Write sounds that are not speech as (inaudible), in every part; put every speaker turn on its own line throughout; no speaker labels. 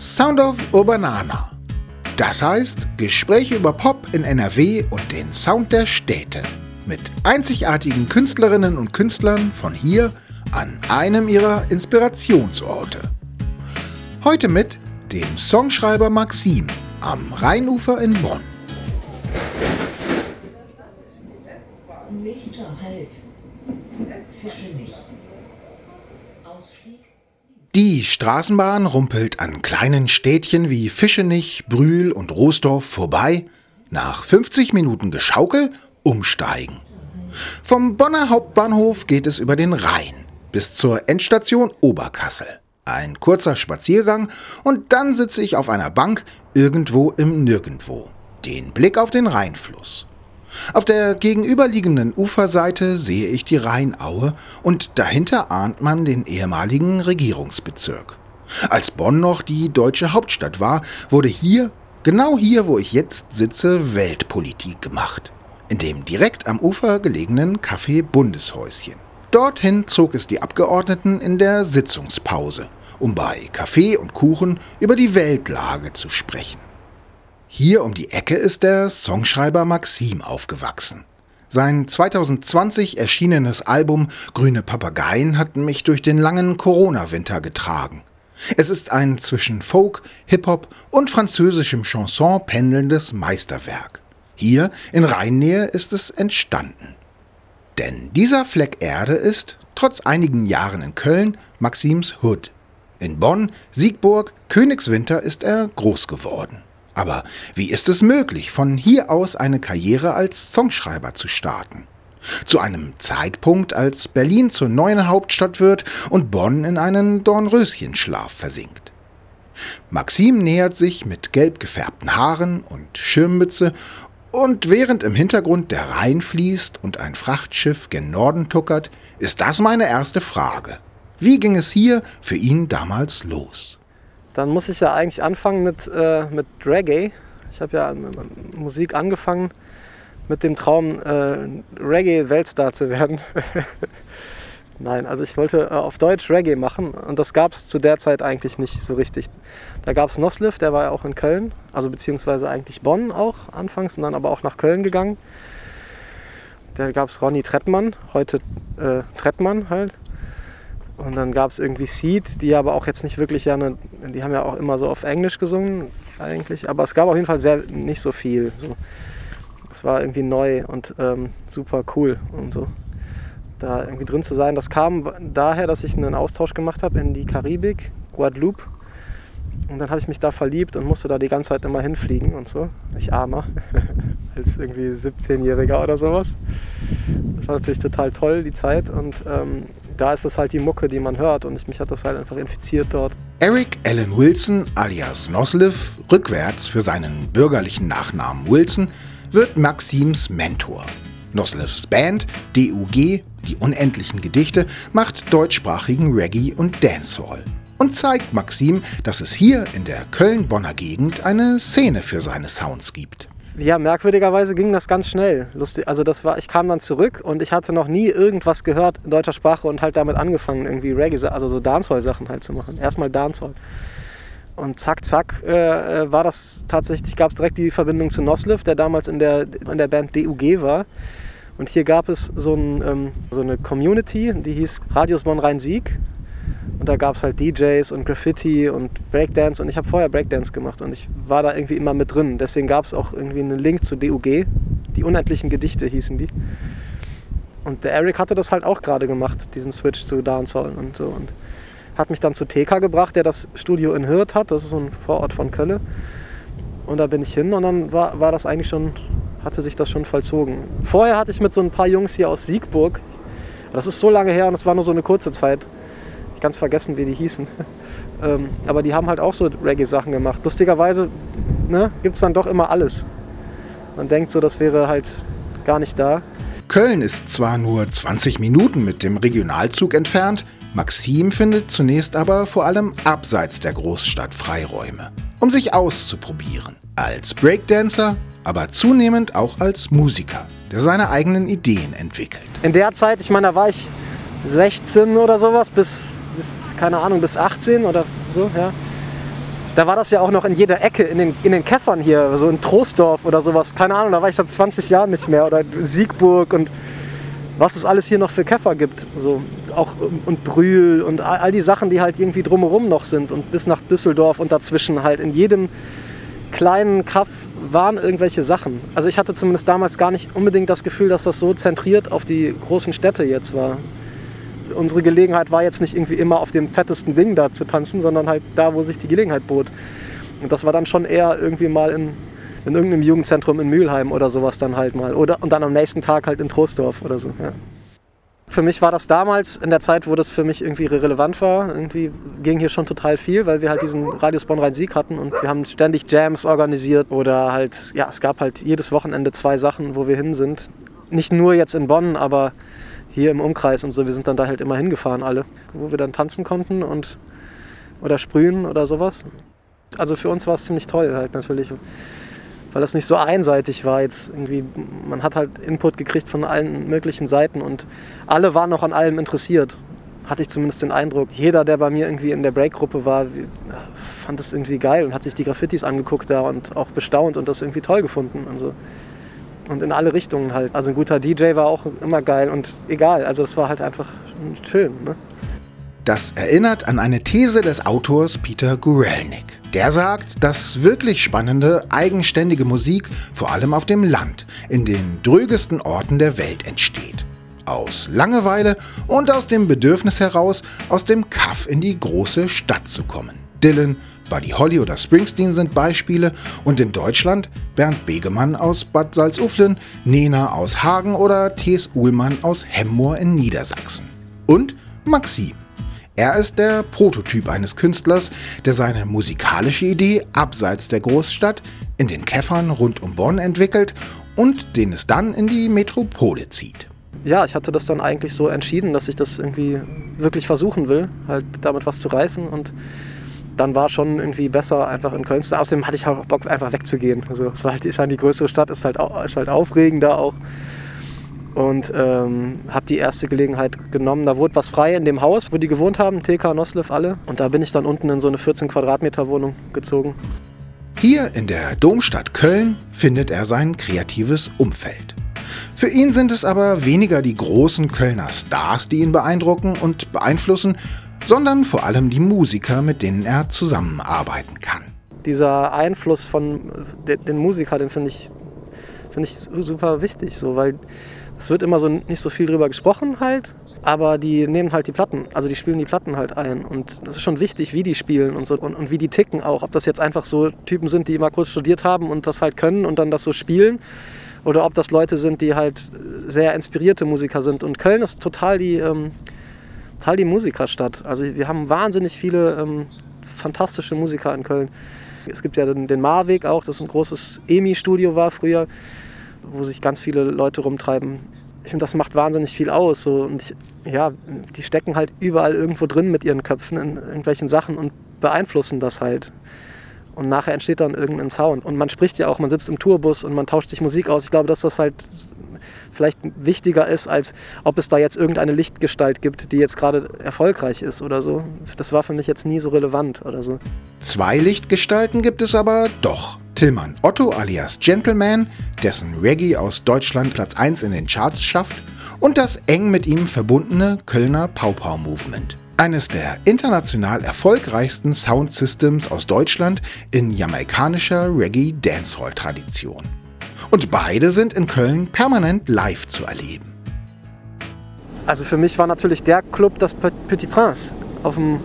Sound of Urbanana. Das heißt Gespräche über Pop in NRW und den Sound der Städte. Mit einzigartigen Künstlerinnen und Künstlern von hier an einem ihrer Inspirationsorte. Heute mit dem Songschreiber Maxim am Rheinufer in Bonn. Nächster Halt. Fische nicht. Die Straßenbahn rumpelt an kleinen Städtchen wie Fischenich, Brühl und Roosdorf vorbei. Nach 50 Minuten Geschaukel umsteigen. Vom Bonner Hauptbahnhof geht es über den Rhein bis zur Endstation Oberkassel. Ein kurzer Spaziergang und dann sitze ich auf einer Bank irgendwo im Nirgendwo. Den Blick auf den Rheinfluss. Auf der gegenüberliegenden Uferseite sehe ich die Rheinaue und dahinter ahnt man den ehemaligen Regierungsbezirk. Als Bonn noch die deutsche Hauptstadt war, wurde hier, genau hier, wo ich jetzt sitze, Weltpolitik gemacht. In dem direkt am Ufer gelegenen Café Bundeshäuschen. Dorthin zog es die Abgeordneten in der Sitzungspause, um bei Kaffee und Kuchen über die Weltlage zu sprechen. Hier um die Ecke ist der Songschreiber Maxim aufgewachsen. Sein 2020 erschienenes Album Grüne Papageien hat mich durch den langen Corona-Winter getragen. Es ist ein zwischen Folk, Hip-Hop und französischem Chanson pendelndes Meisterwerk. Hier in Rheinnähe ist es entstanden. Denn dieser Fleck Erde ist, trotz einigen Jahren in Köln, Maxims Hood. In Bonn, Siegburg, Königswinter ist er groß geworden. Aber wie ist es möglich, von hier aus eine Karriere als Songschreiber zu starten? Zu einem Zeitpunkt, als Berlin zur neuen Hauptstadt wird und Bonn in einen Dornröschenschlaf versinkt. Maxim nähert sich mit gelb gefärbten Haaren und Schirmmütze und während im Hintergrund der Rhein fließt und ein Frachtschiff gen Norden tuckert, ist das meine erste Frage. Wie ging es hier für ihn damals los?
Dann muss ich ja eigentlich anfangen mit, äh, mit Reggae. Ich habe ja Musik angefangen mit dem Traum, äh, Reggae-Weltstar zu werden. (laughs) Nein, also ich wollte äh, auf Deutsch Reggae machen und das gab es zu der Zeit eigentlich nicht so richtig. Da gab es Nosliv, der war ja auch in Köln, also beziehungsweise eigentlich Bonn auch anfangs und dann aber auch nach Köln gegangen. Da gab es Ronny Trettmann, heute äh, Trettmann halt. Und dann gab es irgendwie Seed, die aber auch jetzt nicht wirklich ja die haben ja auch immer so auf Englisch gesungen eigentlich, aber es gab auf jeden Fall sehr nicht so viel. So. Es war irgendwie neu und ähm, super cool und so. Da irgendwie drin zu sein, das kam daher, dass ich einen Austausch gemacht habe in die Karibik, Guadeloupe. Und dann habe ich mich da verliebt und musste da die ganze Zeit immer hinfliegen und so. Ich armer, (laughs) als irgendwie 17-Jähriger oder sowas. Das war natürlich total toll, die Zeit. Und ähm, da ist es halt die Mucke, die man hört und mich hat das halt einfach infiziert dort.
Eric Allen Wilson alias Nosliv, rückwärts für seinen bürgerlichen Nachnamen Wilson, wird Maxims Mentor. Noslivs Band, DUG, die unendlichen Gedichte, macht deutschsprachigen Reggae und Dancehall und zeigt Maxim, dass es hier in der Köln-Bonner Gegend eine Szene für seine Sounds gibt.
Ja, merkwürdigerweise ging das ganz schnell. Lustig, also das war, ich kam dann zurück und ich hatte noch nie irgendwas gehört in deutscher Sprache und halt damit angefangen, irgendwie Reggae, also so Dancehall-Sachen halt zu machen. Erstmal Dancehall. Und zack, zack, äh, äh war das tatsächlich, gab es direkt die Verbindung zu Nosliv, der damals in der, in der Band DUG war. Und hier gab es so, ein, ähm, so eine Community, die hieß Radius Bonn Rhein-Sieg. Und da gab es halt DJs und Graffiti und Breakdance. Und ich habe vorher Breakdance gemacht und ich war da irgendwie immer mit drin. Deswegen gab es auch irgendwie einen Link zu DUG. Die unendlichen Gedichte hießen die. Und der Eric hatte das halt auch gerade gemacht, diesen Switch zu Dancehall und so. Und hat mich dann zu TK gebracht, der das Studio in Hürth hat. Das ist so ein Vorort von Kölle. Und da bin ich hin und dann war, war das eigentlich schon, hatte sich das schon vollzogen. Vorher hatte ich mit so ein paar Jungs hier aus Siegburg, das ist so lange her und es war nur so eine kurze Zeit, ganz vergessen, wie die hießen. (laughs) ähm, aber die haben halt auch so Reggae-Sachen gemacht. Lustigerweise ne, gibt es dann doch immer alles. Man denkt so, das wäre halt gar nicht da.
Köln ist zwar nur 20 Minuten mit dem Regionalzug entfernt, Maxim findet zunächst aber vor allem abseits der Großstadt Freiräume, um sich auszuprobieren. Als Breakdancer, aber zunehmend auch als Musiker, der seine eigenen Ideen entwickelt.
In der Zeit, ich meine, da war ich 16 oder sowas bis bis, keine Ahnung, bis 18 oder so, ja. da war das ja auch noch in jeder Ecke, in den, in den Käffern hier, so in Troisdorf oder sowas. Keine Ahnung, da war ich seit 20 Jahren nicht mehr. Oder Siegburg und was es alles hier noch für Käfer gibt. So, auch, und Brühl und all, all die Sachen, die halt irgendwie drumherum noch sind. Und bis nach Düsseldorf und dazwischen halt in jedem kleinen Kaff waren irgendwelche Sachen. Also ich hatte zumindest damals gar nicht unbedingt das Gefühl, dass das so zentriert auf die großen Städte jetzt war. Unsere Gelegenheit war jetzt nicht irgendwie immer auf dem fettesten Ding da zu tanzen, sondern halt da, wo sich die Gelegenheit bot. Und das war dann schon eher irgendwie mal in, in irgendeinem Jugendzentrum in Mülheim oder sowas dann halt mal. Oder, und dann am nächsten Tag halt in Troisdorf oder so. Ja. Für mich war das damals, in der Zeit, wo das für mich irgendwie relevant war, irgendwie ging hier schon total viel, weil wir halt diesen Radius Bonn-Rhein-Sieg hatten und wir haben ständig Jams organisiert oder halt, ja, es gab halt jedes Wochenende zwei Sachen, wo wir hin sind. Nicht nur jetzt in Bonn, aber hier im Umkreis und so. Wir sind dann da halt immer hingefahren, alle, wo wir dann tanzen konnten und oder sprühen oder sowas. Also für uns war es ziemlich toll halt natürlich weil das nicht so einseitig war jetzt irgendwie. Man hat halt Input gekriegt von allen möglichen Seiten und alle waren noch an allem interessiert. Hatte ich zumindest den Eindruck. Jeder, der bei mir irgendwie in der Break-Gruppe war, fand das irgendwie geil und hat sich die Graffitis angeguckt da und auch bestaunt und das irgendwie toll gefunden. Und, so. Und in alle Richtungen halt. Also ein guter DJ war auch immer geil und egal. Also es war halt einfach schön. Ne?
Das erinnert an eine These des Autors Peter Gurelnik. Der sagt, dass wirklich spannende, eigenständige Musik vor allem auf dem Land, in den drögesten Orten der Welt entsteht. Aus Langeweile und aus dem Bedürfnis heraus, aus dem Kaff in die große Stadt zu kommen. Dylan, Buddy Holly oder Springsteen sind Beispiele und in Deutschland Bernd Begemann aus Bad Salzuflen, Nena aus Hagen oder Thes Uhlmann aus Hemmoor in Niedersachsen. Und Maxim er ist der Prototyp eines Künstlers, der seine musikalische Idee abseits der Großstadt in den Käffern rund um Bonn entwickelt und den es dann in die Metropole zieht.
Ja, ich hatte das dann eigentlich so entschieden, dass ich das irgendwie wirklich versuchen will, halt damit was zu reißen und dann war schon irgendwie besser, einfach in Köln zu sein. Außerdem hatte ich auch Bock, einfach wegzugehen. Also es war halt, ist halt die größere Stadt, ist halt, ist halt aufregender auch und ähm, habe die erste Gelegenheit genommen. Da wurde was frei in dem Haus, wo die gewohnt haben, TK, Noslev, alle. Und da bin ich dann unten in so eine 14 Quadratmeter Wohnung gezogen.
Hier in der Domstadt Köln findet er sein kreatives Umfeld. Für ihn sind es aber weniger die großen Kölner Stars, die ihn beeindrucken und beeinflussen, sondern vor allem die Musiker, mit denen er zusammenarbeiten kann.
Dieser Einfluss von den Musikern, den finde ich, find ich super wichtig, so, weil es wird immer so nicht so viel drüber gesprochen halt, aber die nehmen halt die Platten, also die spielen die Platten halt ein. Und das ist schon wichtig, wie die spielen und so und, und wie die ticken auch. Ob das jetzt einfach so Typen sind, die immer kurz studiert haben und das halt können und dann das so spielen. Oder ob das Leute sind, die halt sehr inspirierte Musiker sind. Und Köln ist total die, ähm, die Musikerstadt. Also wir haben wahnsinnig viele ähm, fantastische Musiker in Köln. Es gibt ja den, den Marweg auch, das ein großes EMI-Studio war früher wo sich ganz viele Leute rumtreiben. Ich finde, das macht wahnsinnig viel aus. So. Und ich, ja, die stecken halt überall irgendwo drin mit ihren Köpfen in irgendwelchen Sachen und beeinflussen das halt. Und nachher entsteht dann irgendein Sound. Und man spricht ja auch, man sitzt im Tourbus und man tauscht sich Musik aus. Ich glaube, dass das halt vielleicht wichtiger ist, als ob es da jetzt irgendeine Lichtgestalt gibt, die jetzt gerade erfolgreich ist oder so. Das war für mich jetzt nie so relevant oder so.
Zwei Lichtgestalten gibt es aber doch. Tillmann Otto alias Gentleman, dessen Reggae aus Deutschland Platz 1 in den Charts schafft, und das eng mit ihm verbundene Kölner Paupau Movement. Eines der international erfolgreichsten Soundsystems aus Deutschland in jamaikanischer Reggae-Dancehall-Tradition. Und beide sind in Köln permanent live zu erleben.
Also für mich war natürlich der Club das Petit Prince auf dem,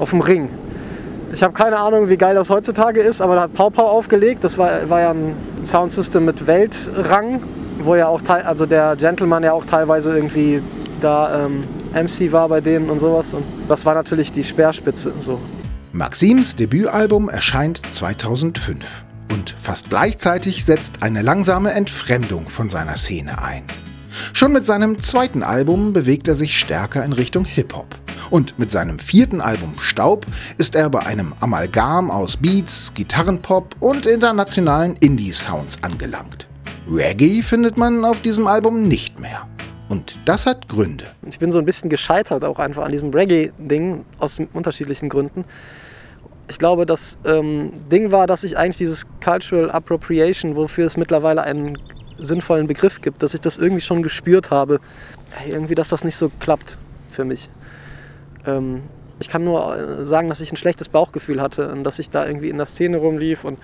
auf dem Ring. Ich habe keine Ahnung, wie geil das heutzutage ist, aber da hat Pau Pau aufgelegt. Das war, war ja ein Soundsystem mit Weltrang, wo ja auch also der Gentleman ja auch teilweise irgendwie da ähm, MC war bei denen und sowas. Und das war natürlich die Speerspitze. So.
Maxims Debütalbum erscheint 2005 und fast gleichzeitig setzt eine langsame Entfremdung von seiner Szene ein. Schon mit seinem zweiten Album bewegt er sich stärker in Richtung Hip-Hop. Und mit seinem vierten Album Staub ist er bei einem Amalgam aus Beats, Gitarrenpop und internationalen Indie-Sounds angelangt. Reggae findet man auf diesem Album nicht mehr. Und das hat Gründe.
Ich bin so ein bisschen gescheitert auch einfach an diesem Reggae-Ding aus unterschiedlichen Gründen. ich glaube, das ähm, Ding war, dass ich eigentlich dieses Cultural Appropriation, wofür es mittlerweile einen sinnvollen Begriff gibt, dass ich das irgendwie schon gespürt habe. Irgendwie, dass das nicht so klappt für mich. Ähm, ich kann nur äh, sagen, dass ich ein schlechtes Bauchgefühl hatte und dass ich da irgendwie in der Szene rumlief und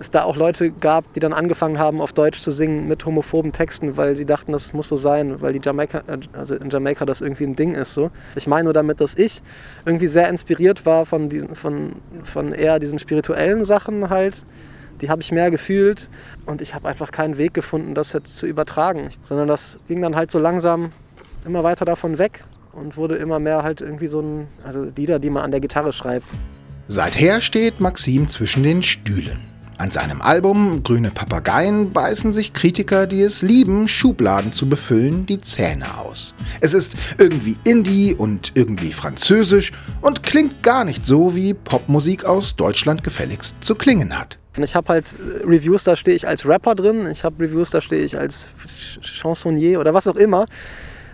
es da auch Leute gab, die dann angefangen haben, auf Deutsch zu singen mit homophoben Texten, weil sie dachten, das muss so sein, weil die Jamaika, äh, also in Jamaika das irgendwie ein Ding ist. So. Ich meine nur damit, dass ich irgendwie sehr inspiriert war von, diesen, von, von eher diesen spirituellen Sachen halt. Die habe ich mehr gefühlt und ich habe einfach keinen Weg gefunden, das jetzt zu übertragen, sondern das ging dann halt so langsam immer weiter davon weg und wurde immer mehr halt irgendwie so ein, also Lieder, die man an der Gitarre schreibt.
Seither steht Maxim zwischen den Stühlen. An seinem Album Grüne Papageien beißen sich Kritiker, die es lieben, Schubladen zu befüllen, die Zähne aus. Es ist irgendwie Indie und irgendwie französisch und klingt gar nicht so, wie Popmusik aus Deutschland gefälligst zu klingen hat.
Ich habe halt Reviews, da stehe ich als Rapper drin, ich habe Reviews, da stehe ich als Chansonnier oder was auch immer.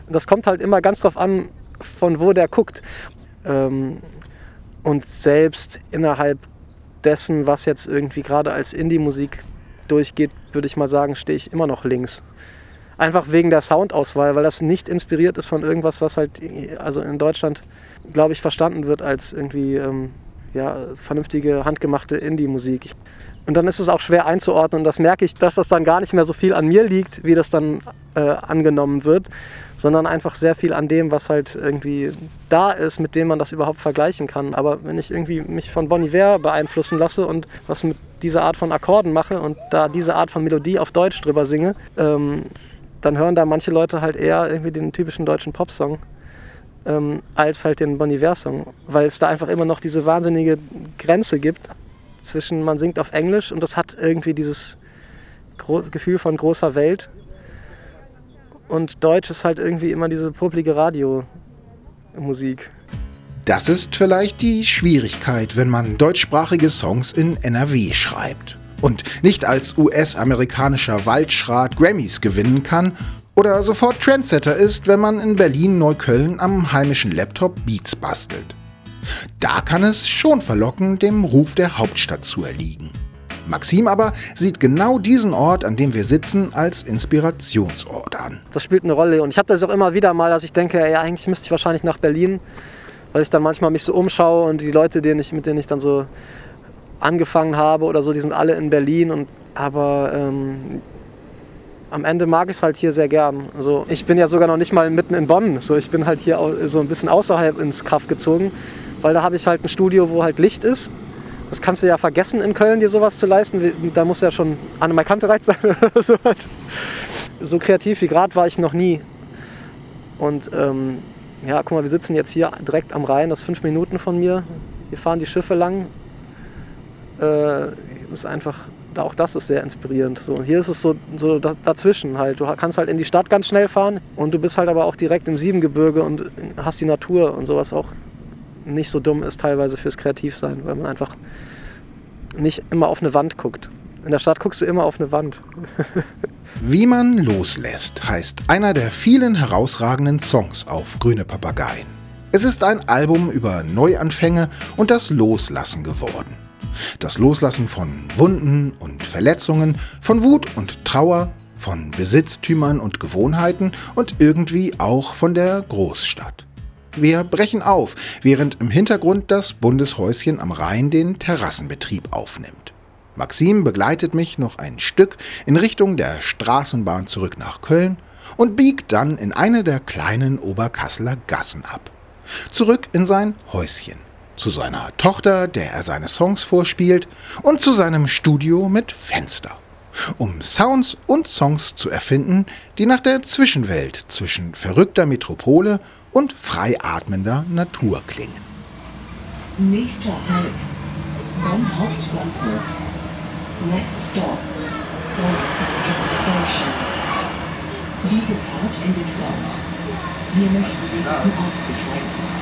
Das kommt halt immer ganz drauf an, von wo der guckt. Ähm, und selbst innerhalb dessen, was jetzt irgendwie gerade als Indie-Musik durchgeht, würde ich mal sagen, stehe ich immer noch links. Einfach wegen der Soundauswahl, weil das nicht inspiriert ist von irgendwas, was halt also in Deutschland, glaube ich, verstanden wird als irgendwie ähm, ja, vernünftige, handgemachte Indie-Musik. Und dann ist es auch schwer einzuordnen. das merke ich, dass das dann gar nicht mehr so viel an mir liegt, wie das dann äh, angenommen wird, sondern einfach sehr viel an dem, was halt irgendwie da ist, mit dem man das überhaupt vergleichen kann. Aber wenn ich irgendwie mich von Bon Iver beeinflussen lasse und was mit dieser Art von Akkorden mache und da diese Art von Melodie auf Deutsch drüber singe, ähm, dann hören da manche Leute halt eher irgendwie den typischen deutschen Popsong ähm, als halt den Bon Iver-Song, weil es da einfach immer noch diese wahnsinnige Grenze gibt zwischen man singt auf Englisch und das hat irgendwie dieses Gefühl von großer Welt und Deutsch ist halt irgendwie immer diese publige Radiomusik.
Das ist vielleicht die Schwierigkeit, wenn man deutschsprachige Songs in NRW schreibt und nicht als US-amerikanischer Waldschrat Grammys gewinnen kann oder sofort Trendsetter ist, wenn man in Berlin-Neukölln am heimischen Laptop Beats bastelt. Da kann es schon verlocken, dem Ruf der Hauptstadt zu erliegen. Maxim aber sieht genau diesen Ort, an dem wir sitzen, als Inspirationsort an.
Das spielt eine Rolle und ich habe das auch immer wieder mal, dass ich denke, ja eigentlich müsste ich wahrscheinlich nach Berlin, weil ich dann manchmal mich so umschaue und die Leute, denen ich, mit denen ich dann so angefangen habe oder so, die sind alle in Berlin und aber ähm, am Ende mag ich es halt hier sehr gern. Also ich bin ja sogar noch nicht mal mitten in Bonn. So, ich bin halt hier so ein bisschen außerhalb ins Kaff gezogen, weil da habe ich halt ein Studio, wo halt Licht ist. Das kannst du ja vergessen in Köln, dir sowas zu leisten. Da muss ja schon Anne Kantereit sein (laughs) oder so. So kreativ wie gerade war ich noch nie. Und ähm, ja, guck mal, wir sitzen jetzt hier direkt am Rhein, das ist fünf Minuten von mir. Hier fahren die Schiffe lang. Äh, ist einfach auch das ist sehr inspirierend. So, und hier ist es so, so dazwischen halt. Du kannst halt in die Stadt ganz schnell fahren und du bist halt aber auch direkt im Siebengebirge und hast die Natur und sowas auch nicht so dumm ist teilweise fürs Kreativsein, weil man einfach nicht immer auf eine Wand guckt. In der Stadt guckst du immer auf eine Wand. (laughs)
Wie man loslässt, heißt einer der vielen herausragenden Songs auf Grüne Papageien. Es ist ein Album über Neuanfänge und das Loslassen geworden. Das Loslassen von Wunden und Verletzungen, von Wut und Trauer, von Besitztümern und Gewohnheiten und irgendwie auch von der Großstadt. Wir brechen auf, während im Hintergrund das Bundeshäuschen am Rhein den Terrassenbetrieb aufnimmt. Maxim begleitet mich noch ein Stück in Richtung der Straßenbahn zurück nach Köln und biegt dann in eine der kleinen Oberkasseler Gassen ab. Zurück in sein Häuschen zu seiner Tochter, der er seine Songs vorspielt, und zu seinem Studio mit Fenster, um Sounds und Songs zu erfinden, die nach der Zwischenwelt zwischen verrückter Metropole und frei atmender Natur klingen.
Nächster Halt, Bonn Hauptbahnhof. Next stop, Station. Diese Fahrt endet dort. Wir möchten Sie bitten auszusteigen.